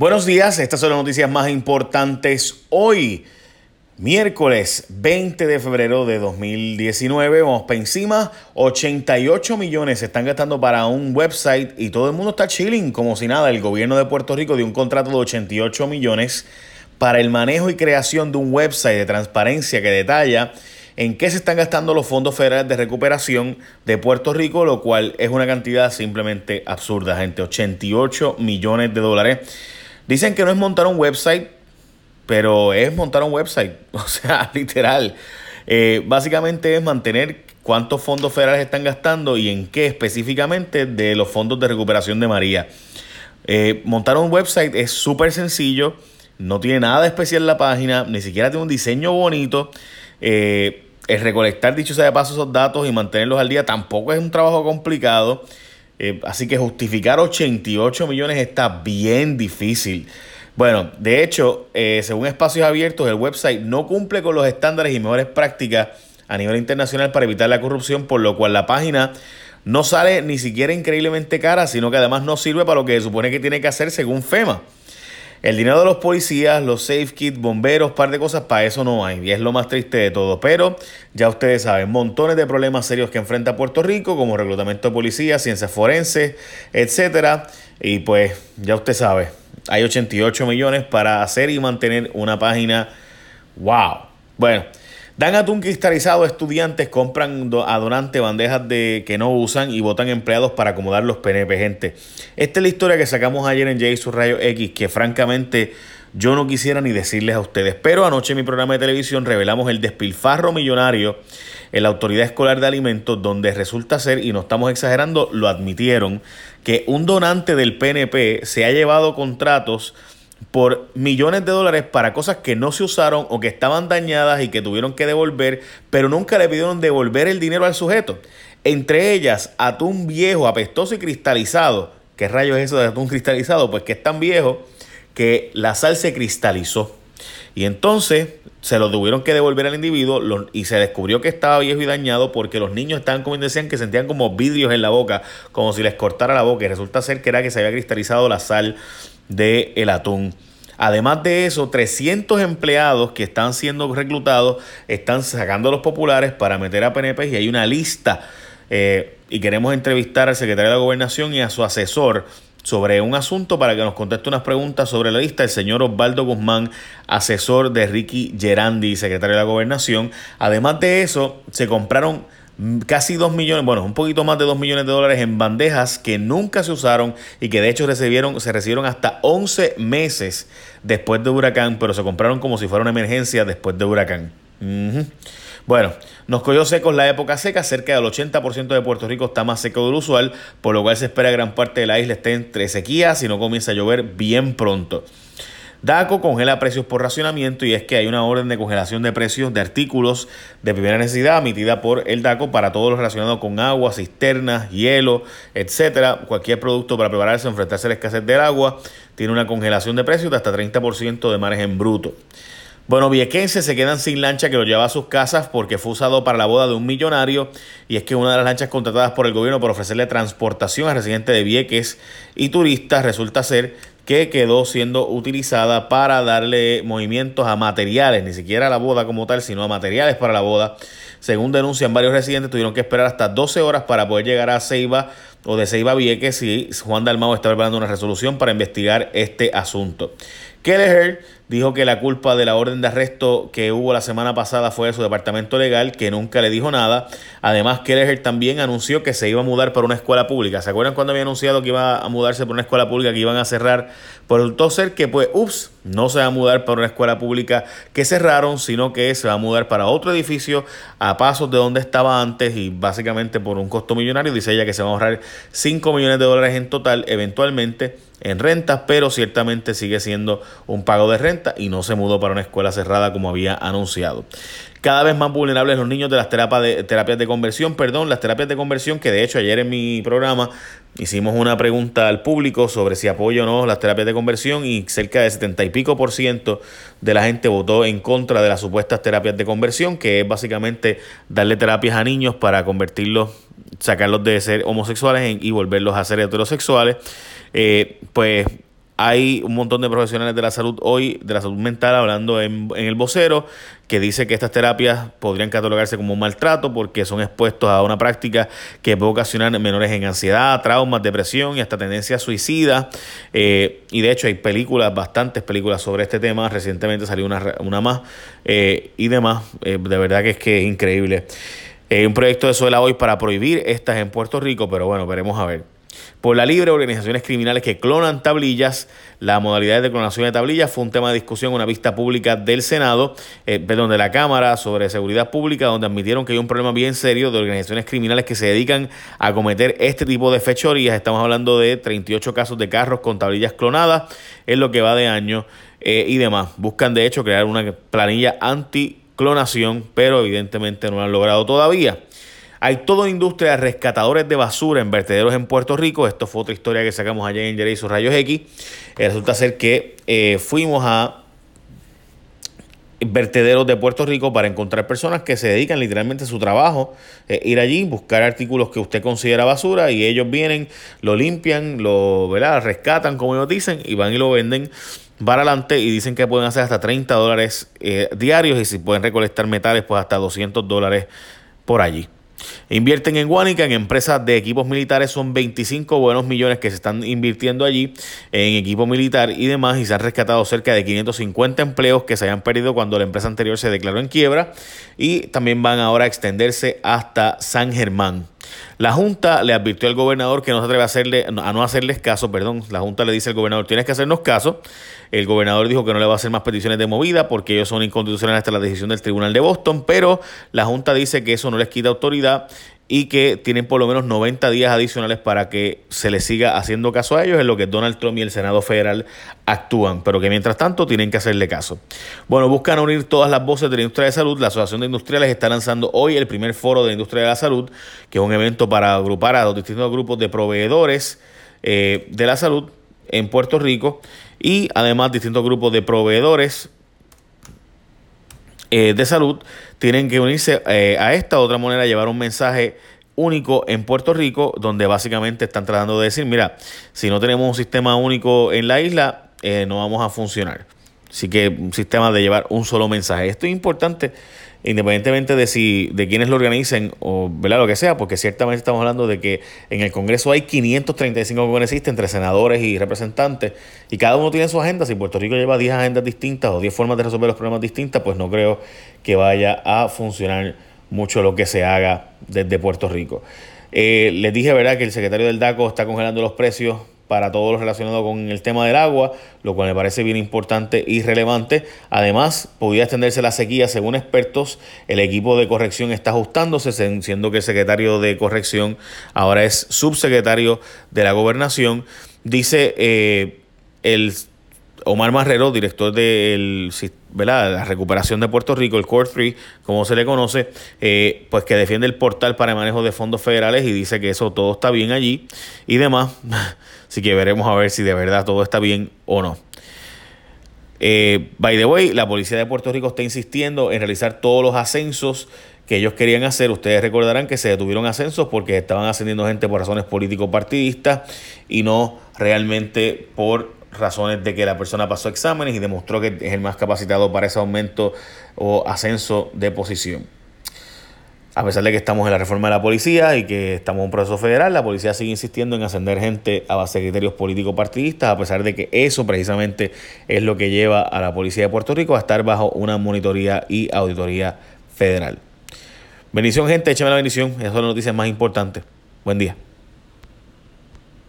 Buenos días, estas son las noticias más importantes hoy, miércoles 20 de febrero de 2019. Vamos para encima, 88 millones se están gastando para un website y todo el mundo está chilling como si nada. El gobierno de Puerto Rico dio un contrato de 88 millones para el manejo y creación de un website de transparencia que detalla en qué se están gastando los fondos federales de recuperación de Puerto Rico, lo cual es una cantidad simplemente absurda, gente. 88 millones de dólares. Dicen que no es montar un website, pero es montar un website. O sea, literal. Eh, básicamente es mantener cuántos fondos federales están gastando y en qué específicamente de los fondos de recuperación de María. Eh, montar un website es súper sencillo, no tiene nada de especial la página, ni siquiera tiene un diseño bonito. Eh, el recolectar, dicho sea de paso, esos datos y mantenerlos al día tampoco es un trabajo complicado. Eh, así que justificar 88 millones está bien difícil. Bueno, de hecho, eh, según espacios abiertos, el website no cumple con los estándares y mejores prácticas a nivel internacional para evitar la corrupción, por lo cual la página no sale ni siquiera increíblemente cara, sino que además no sirve para lo que se supone que tiene que hacer según FEMA. El dinero de los policías, los safe kits, bomberos, par de cosas, para eso no hay. Y es lo más triste de todo. Pero ya ustedes saben, montones de problemas serios que enfrenta Puerto Rico, como reclutamiento de policías, ciencias forenses, etcétera. Y pues ya usted sabe, hay 88 millones para hacer y mantener una página. ¡Wow! Bueno. Dan atún cristalizado, estudiantes compran a donante bandejas de que no usan y votan empleados para acomodar los PNP, gente. Esta es la historia que sacamos ayer en J Rayo X, que francamente yo no quisiera ni decirles a ustedes. Pero anoche en mi programa de televisión revelamos el despilfarro millonario en la Autoridad Escolar de Alimentos, donde resulta ser, y no estamos exagerando, lo admitieron, que un donante del PNP se ha llevado contratos por millones de dólares para cosas que no se usaron o que estaban dañadas y que tuvieron que devolver, pero nunca le pidieron devolver el dinero al sujeto. Entre ellas, atún viejo, apestoso y cristalizado. ¿Qué rayos es eso de atún cristalizado? Pues que es tan viejo que la sal se cristalizó. Y entonces se lo tuvieron que devolver al individuo y se descubrió que estaba viejo y dañado porque los niños estaban como decían que sentían como vidrios en la boca, como si les cortara la boca. Y resulta ser que era que se había cristalizado la sal del el atún. Además de eso, 300 empleados que están siendo reclutados están sacando a los populares para meter a PNP y hay una lista. Eh, y queremos entrevistar al secretario de la Gobernación y a su asesor sobre un asunto para que nos conteste unas preguntas sobre la lista. El señor Osvaldo Guzmán, asesor de Ricky Gerandi, secretario de la Gobernación. Además de eso, se compraron casi 2 millones, bueno, un poquito más de 2 millones de dólares en bandejas que nunca se usaron y que de hecho recibieron, se recibieron hasta 11 meses después de huracán, pero se compraron como si fuera una emergencia después de huracán. Bueno, nos cogió secos la época seca, cerca del 80% de Puerto Rico está más seco del usual, por lo cual se espera gran parte de la isla esté entre sequías y no comienza a llover bien pronto. DACO congela precios por racionamiento y es que hay una orden de congelación de precios de artículos de primera necesidad emitida por el DACO para todo lo relacionado con agua, cisternas, hielo, etcétera. Cualquier producto para prepararse o enfrentarse a la escasez del agua tiene una congelación de precios de hasta 30% de margen bruto. Bueno, viequenses se quedan sin lancha que lo lleva a sus casas porque fue usado para la boda de un millonario y es que una de las lanchas contratadas por el gobierno para ofrecerle transportación a residentes de Vieques y turistas resulta ser que quedó siendo utilizada para darle movimientos a materiales, ni siquiera a la boda como tal, sino a materiales para la boda. Según denuncian varios residentes, tuvieron que esperar hasta 12 horas para poder llegar a Ceiba o de Ceiba Vieques y Juan Dalmao está preparando una resolución para investigar este asunto. Kelleher dijo que la culpa de la orden de arresto que hubo la semana pasada fue de su departamento legal, que nunca le dijo nada. Además, Kelleher también anunció que se iba a mudar para una escuela pública. ¿Se acuerdan cuando había anunciado que iba a mudarse para una escuela pública, que iban a cerrar? Por el ser que, pues, ups, no se va a mudar para una escuela pública que cerraron, sino que se va a mudar para otro edificio a pasos de donde estaba antes y básicamente por un costo millonario. Dice ella que se va a ahorrar 5 millones de dólares en total, eventualmente en rentas, pero ciertamente sigue siendo un pago de renta y no se mudó para una escuela cerrada como había anunciado. Cada vez más vulnerables los niños de las terapias de, conversión, perdón, las terapias de conversión, que de hecho ayer en mi programa hicimos una pregunta al público sobre si apoyo o no las terapias de conversión y cerca de 70 y pico por ciento de la gente votó en contra de las supuestas terapias de conversión, que es básicamente darle terapias a niños para convertirlos, sacarlos de ser homosexuales y volverlos a ser heterosexuales. Eh, pues hay un montón de profesionales de la salud hoy, de la salud mental, hablando en, el vocero, que dice que estas terapias podrían catalogarse como un maltrato porque son expuestos a una práctica que puede ocasionar menores en ansiedad, traumas, depresión y hasta tendencia suicida. Eh, y de hecho hay películas, bastantes películas sobre este tema. Recientemente salió una, una más eh, y demás. Eh, de verdad que es que es increíble. Un proyecto de Suela hoy para prohibir estas en Puerto Rico, pero bueno, veremos a ver por la libre organizaciones criminales que clonan tablillas. La modalidad de clonación de tablillas fue un tema de discusión en una vista pública del Senado, eh, perdón, de la Cámara sobre Seguridad Pública, donde admitieron que hay un problema bien serio de organizaciones criminales que se dedican a cometer este tipo de fechorías. Estamos hablando de 38 casos de carros con tablillas clonadas en lo que va de año eh, y demás. Buscan de hecho crear una planilla anti-clonación, pero evidentemente no lo han logrado todavía. Hay toda industria de rescatadores de basura en vertederos en Puerto Rico. Esto fue otra historia que sacamos allá en Jerez Rayos X. Resulta ser que eh, fuimos a vertederos de Puerto Rico para encontrar personas que se dedican literalmente a su trabajo, eh, ir allí, buscar artículos que usted considera basura y ellos vienen, lo limpian, lo ¿verdad? rescatan, como ellos dicen, y van y lo venden para adelante y dicen que pueden hacer hasta 30 dólares diarios y si pueden recolectar metales, pues hasta 200 dólares por allí. Invierten en Guanica, en empresas de equipos militares, son 25 buenos millones que se están invirtiendo allí en equipo militar y demás, y se han rescatado cerca de 550 empleos que se habían perdido cuando la empresa anterior se declaró en quiebra, y también van ahora a extenderse hasta San Germán. La Junta le advirtió al gobernador que no se atreve a, hacerle, a no hacerles caso, perdón, la Junta le dice al gobernador, tienes que hacernos caso. El gobernador dijo que no le va a hacer más peticiones de movida porque ellos son inconstitucionales hasta la decisión del Tribunal de Boston, pero la Junta dice que eso no les quita autoridad y que tienen por lo menos 90 días adicionales para que se les siga haciendo caso a ellos, en lo que Donald Trump y el Senado Federal actúan, pero que mientras tanto tienen que hacerle caso. Bueno, buscan unir todas las voces de la industria de salud. La Asociación de Industriales está lanzando hoy el primer foro de la industria de la salud, que es un evento para agrupar a los distintos grupos de proveedores eh, de la salud en Puerto Rico y además distintos grupos de proveedores eh, de salud tienen que unirse eh, a esta otra manera, llevar un mensaje único en Puerto Rico, donde básicamente están tratando de decir, mira, si no tenemos un sistema único en la isla, eh, no vamos a funcionar. Así que un sistema de llevar un solo mensaje. Esto es importante independientemente de si de quienes lo organicen o ¿verdad? lo que sea, porque ciertamente estamos hablando de que en el Congreso hay 535 congresistas entre senadores y representantes y cada uno tiene su agenda. Si Puerto Rico lleva 10 agendas distintas o 10 formas de resolver los problemas distintas, pues no creo que vaya a funcionar mucho lo que se haga desde Puerto Rico. Eh, les dije, ¿verdad?, que el secretario del DACO está congelando los precios para todo lo relacionado con el tema del agua, lo cual me parece bien importante y relevante. Además, podría extenderse la sequía, según expertos, el equipo de corrección está ajustándose, siendo que el secretario de corrección ahora es subsecretario de la gobernación. Dice eh, el Omar Marrero, director de la recuperación de Puerto Rico, el Core 3, como se le conoce, eh, pues que defiende el portal para el manejo de fondos federales y dice que eso todo está bien allí y demás. Así que veremos a ver si de verdad todo está bien o no. Eh, by the way, la policía de Puerto Rico está insistiendo en realizar todos los ascensos que ellos querían hacer. Ustedes recordarán que se detuvieron ascensos porque estaban ascendiendo gente por razones político-partidistas y no realmente por razones de que la persona pasó exámenes y demostró que es el más capacitado para ese aumento o ascenso de posición. A pesar de que estamos en la reforma de la policía y que estamos en un proceso federal, la policía sigue insistiendo en ascender gente a base de criterios políticos partidistas, a pesar de que eso precisamente es lo que lleva a la policía de Puerto Rico a estar bajo una monitoría y auditoría federal. Bendición, gente, échame la bendición. Esas son las noticias más importantes. Buen día.